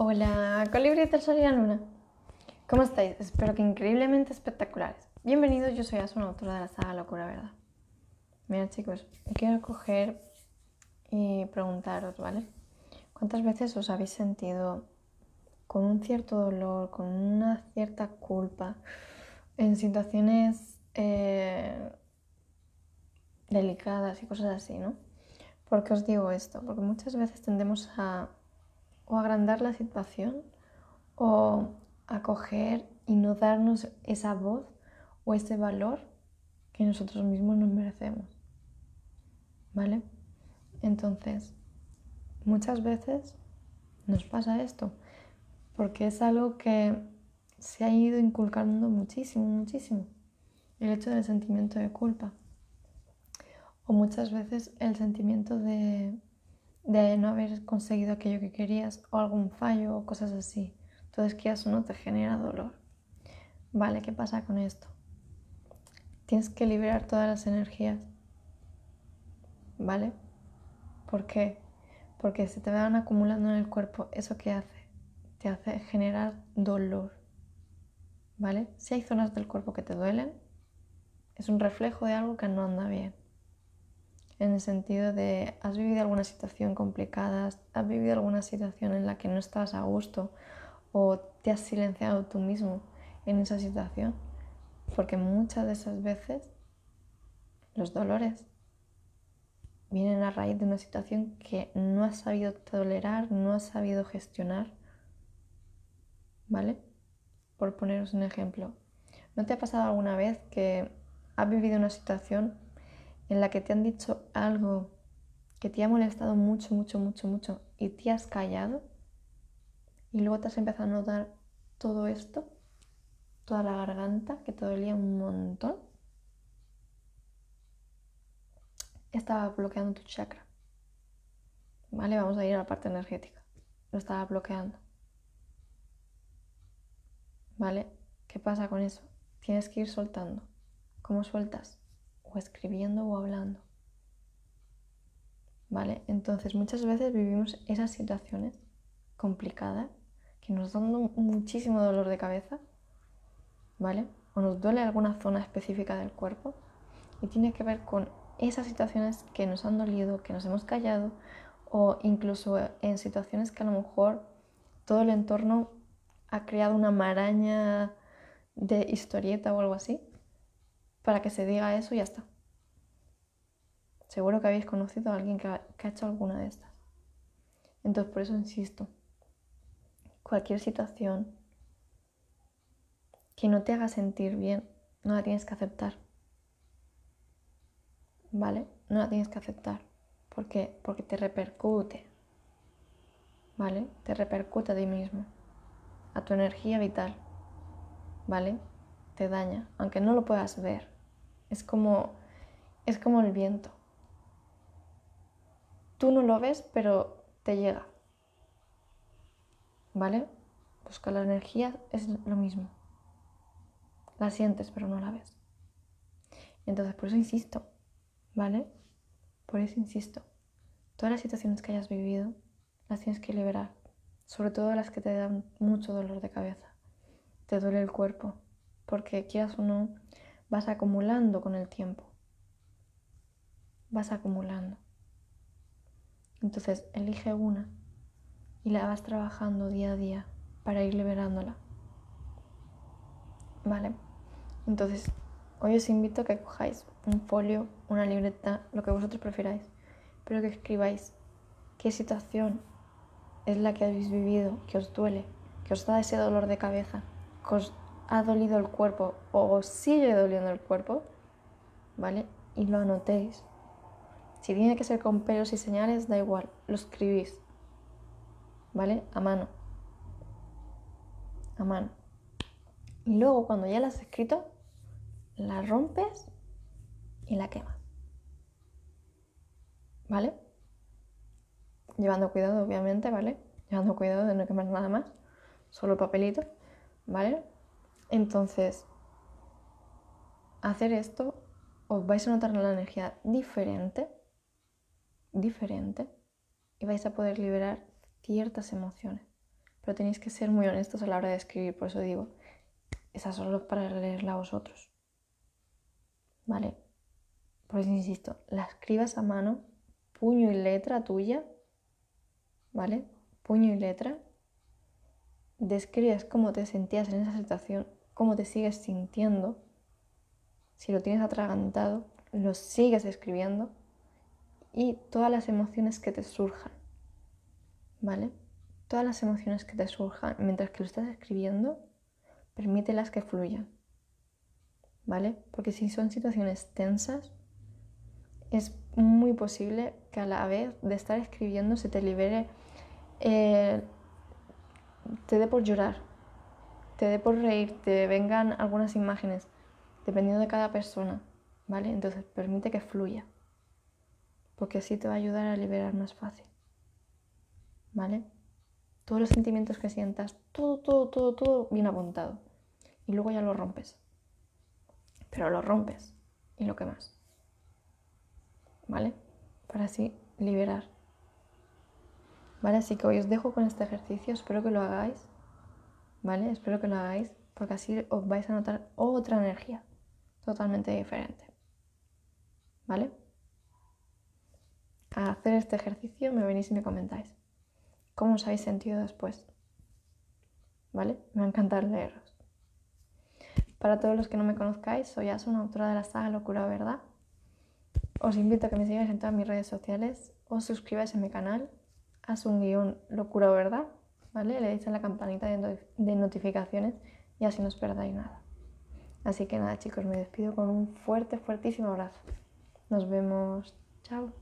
Hola, colibrí del la luna. ¿Cómo estáis? Espero que increíblemente espectaculares. Bienvenidos, yo soy Asuna, autora de la saga Locura Verdad. Mira chicos, quiero coger y preguntaros, ¿vale? ¿Cuántas veces os habéis sentido con un cierto dolor, con una cierta culpa, en situaciones eh, delicadas y cosas así, ¿no? ¿Por qué os digo esto? Porque muchas veces tendemos a o agrandar la situación o acoger y no darnos esa voz o ese valor que nosotros mismos nos merecemos. ¿Vale? Entonces, muchas veces nos pasa esto porque es algo que se ha ido inculcando muchísimo, muchísimo. El hecho del sentimiento de culpa. O muchas veces el sentimiento de de no haber conseguido aquello que querías o algún fallo o cosas así. Entonces que eso no te genera dolor. Vale, ¿qué pasa con esto? Tienes que liberar todas las energías. ¿Vale? ¿Por qué? Porque se te van acumulando en el cuerpo. ¿Eso qué hace? Te hace generar dolor. ¿Vale? Si hay zonas del cuerpo que te duelen, es un reflejo de algo que no anda bien en el sentido de has vivido alguna situación complicada, has vivido alguna situación en la que no estabas a gusto o te has silenciado tú mismo en esa situación, porque muchas de esas veces los dolores vienen a raíz de una situación que no has sabido tolerar, no has sabido gestionar, ¿vale? Por poneros un ejemplo, ¿no te ha pasado alguna vez que has vivido una situación en la que te han dicho algo que te ha molestado mucho, mucho, mucho, mucho y te has callado y luego te has empezado a notar todo esto, toda la garganta que te dolía un montón, estaba bloqueando tu chakra. ¿Vale? Vamos a ir a la parte energética. Lo estaba bloqueando. ¿Vale? ¿Qué pasa con eso? Tienes que ir soltando. ¿Cómo sueltas? Escribiendo o hablando. ¿Vale? Entonces muchas veces vivimos esas situaciones complicadas que nos dan muchísimo dolor de cabeza, ¿vale? O nos duele alguna zona específica del cuerpo y tiene que ver con esas situaciones que nos han dolido, que nos hemos callado o incluso en situaciones que a lo mejor todo el entorno ha creado una maraña de historieta o algo así para que se diga eso y ya está. Seguro que habéis conocido a alguien que ha, hecho alguna de estas. Entonces, por eso insisto, cualquier situación que no te haga sentir bien, no la tienes que aceptar. ¿Vale? No la tienes que aceptar. ¿Por qué? Porque te repercute. ¿Vale? Te repercute a ti mismo, a tu energía vital. ¿Vale? Te daña, aunque no lo puedas ver. Es como, es como el viento. Tú no lo ves, pero te llega. ¿Vale? Con la energía es lo mismo. La sientes, pero no la ves. Entonces, por eso insisto, ¿vale? Por eso insisto. Todas las situaciones que hayas vivido, las tienes que liberar. Sobre todo las que te dan mucho dolor de cabeza. Te duele el cuerpo. Porque quieras o no, vas acumulando con el tiempo. Vas acumulando. Entonces elige una y la vas trabajando día a día para ir liberándola. ¿Vale? Entonces, hoy os invito a que cojáis un folio, una libreta, lo que vosotros prefiráis, pero que escribáis qué situación es la que habéis vivido, que os duele, que os da ese dolor de cabeza, que os ha dolido el cuerpo o sigue doliendo el cuerpo, ¿vale? Y lo anotéis. Si tiene que ser con pelos y señales, da igual, lo escribís, ¿vale? A mano. A mano. Y luego cuando ya la has escrito, la rompes y la quemas. ¿Vale? Llevando cuidado, obviamente, ¿vale? Llevando cuidado de no quemar nada más, solo el papelito, ¿vale? Entonces, hacer esto os vais a notar la energía diferente, diferente, y vais a poder liberar ciertas emociones. pero tenéis que ser muy honestos a la hora de escribir, por eso digo, esa solo para leerla a vosotros. ¿Vale? Pues insisto, la escribas a mano, puño y letra tuya, ¿vale? Puño y letra. Describes cómo te sentías en esa situación, cómo te sigues sintiendo. Si lo tienes atragantado, lo sigues escribiendo y todas las emociones que te surjan, ¿vale? Todas las emociones que te surjan mientras que lo estás escribiendo, permítelas que fluyan, ¿vale? Porque si son situaciones tensas, es muy posible que a la vez de estar escribiendo se te libere, eh, te dé por llorar, te dé por reír, te vengan algunas imágenes, dependiendo de cada persona, ¿vale? Entonces permite que fluya, porque así te va a ayudar a liberar más fácil, ¿vale? Todos los sentimientos que sientas, todo, todo, todo, todo bien apuntado. Y luego ya lo rompes. Pero lo rompes y lo quemas. ¿vale? Para así liberar. ¿Vale? Así que hoy os dejo con este ejercicio, espero que lo hagáis, ¿vale? Espero que lo hagáis porque así os vais a notar otra energía totalmente diferente. ¿Vale? A hacer este ejercicio me venís y me comentáis cómo os habéis sentido después. ¿Vale? Me va a encantar leeros. Para todos los que no me conozcáis, soy una autora de la saga Locura Verdad os invito a que me sigáis en todas mis redes sociales, os suscribáis a mi canal, haz un guion locura o verdad, ¿vale? Le deis a la campanita de notificaciones y así no os perdáis nada. Así que nada chicos, me despido con un fuerte, fuertísimo abrazo. Nos vemos. Chao.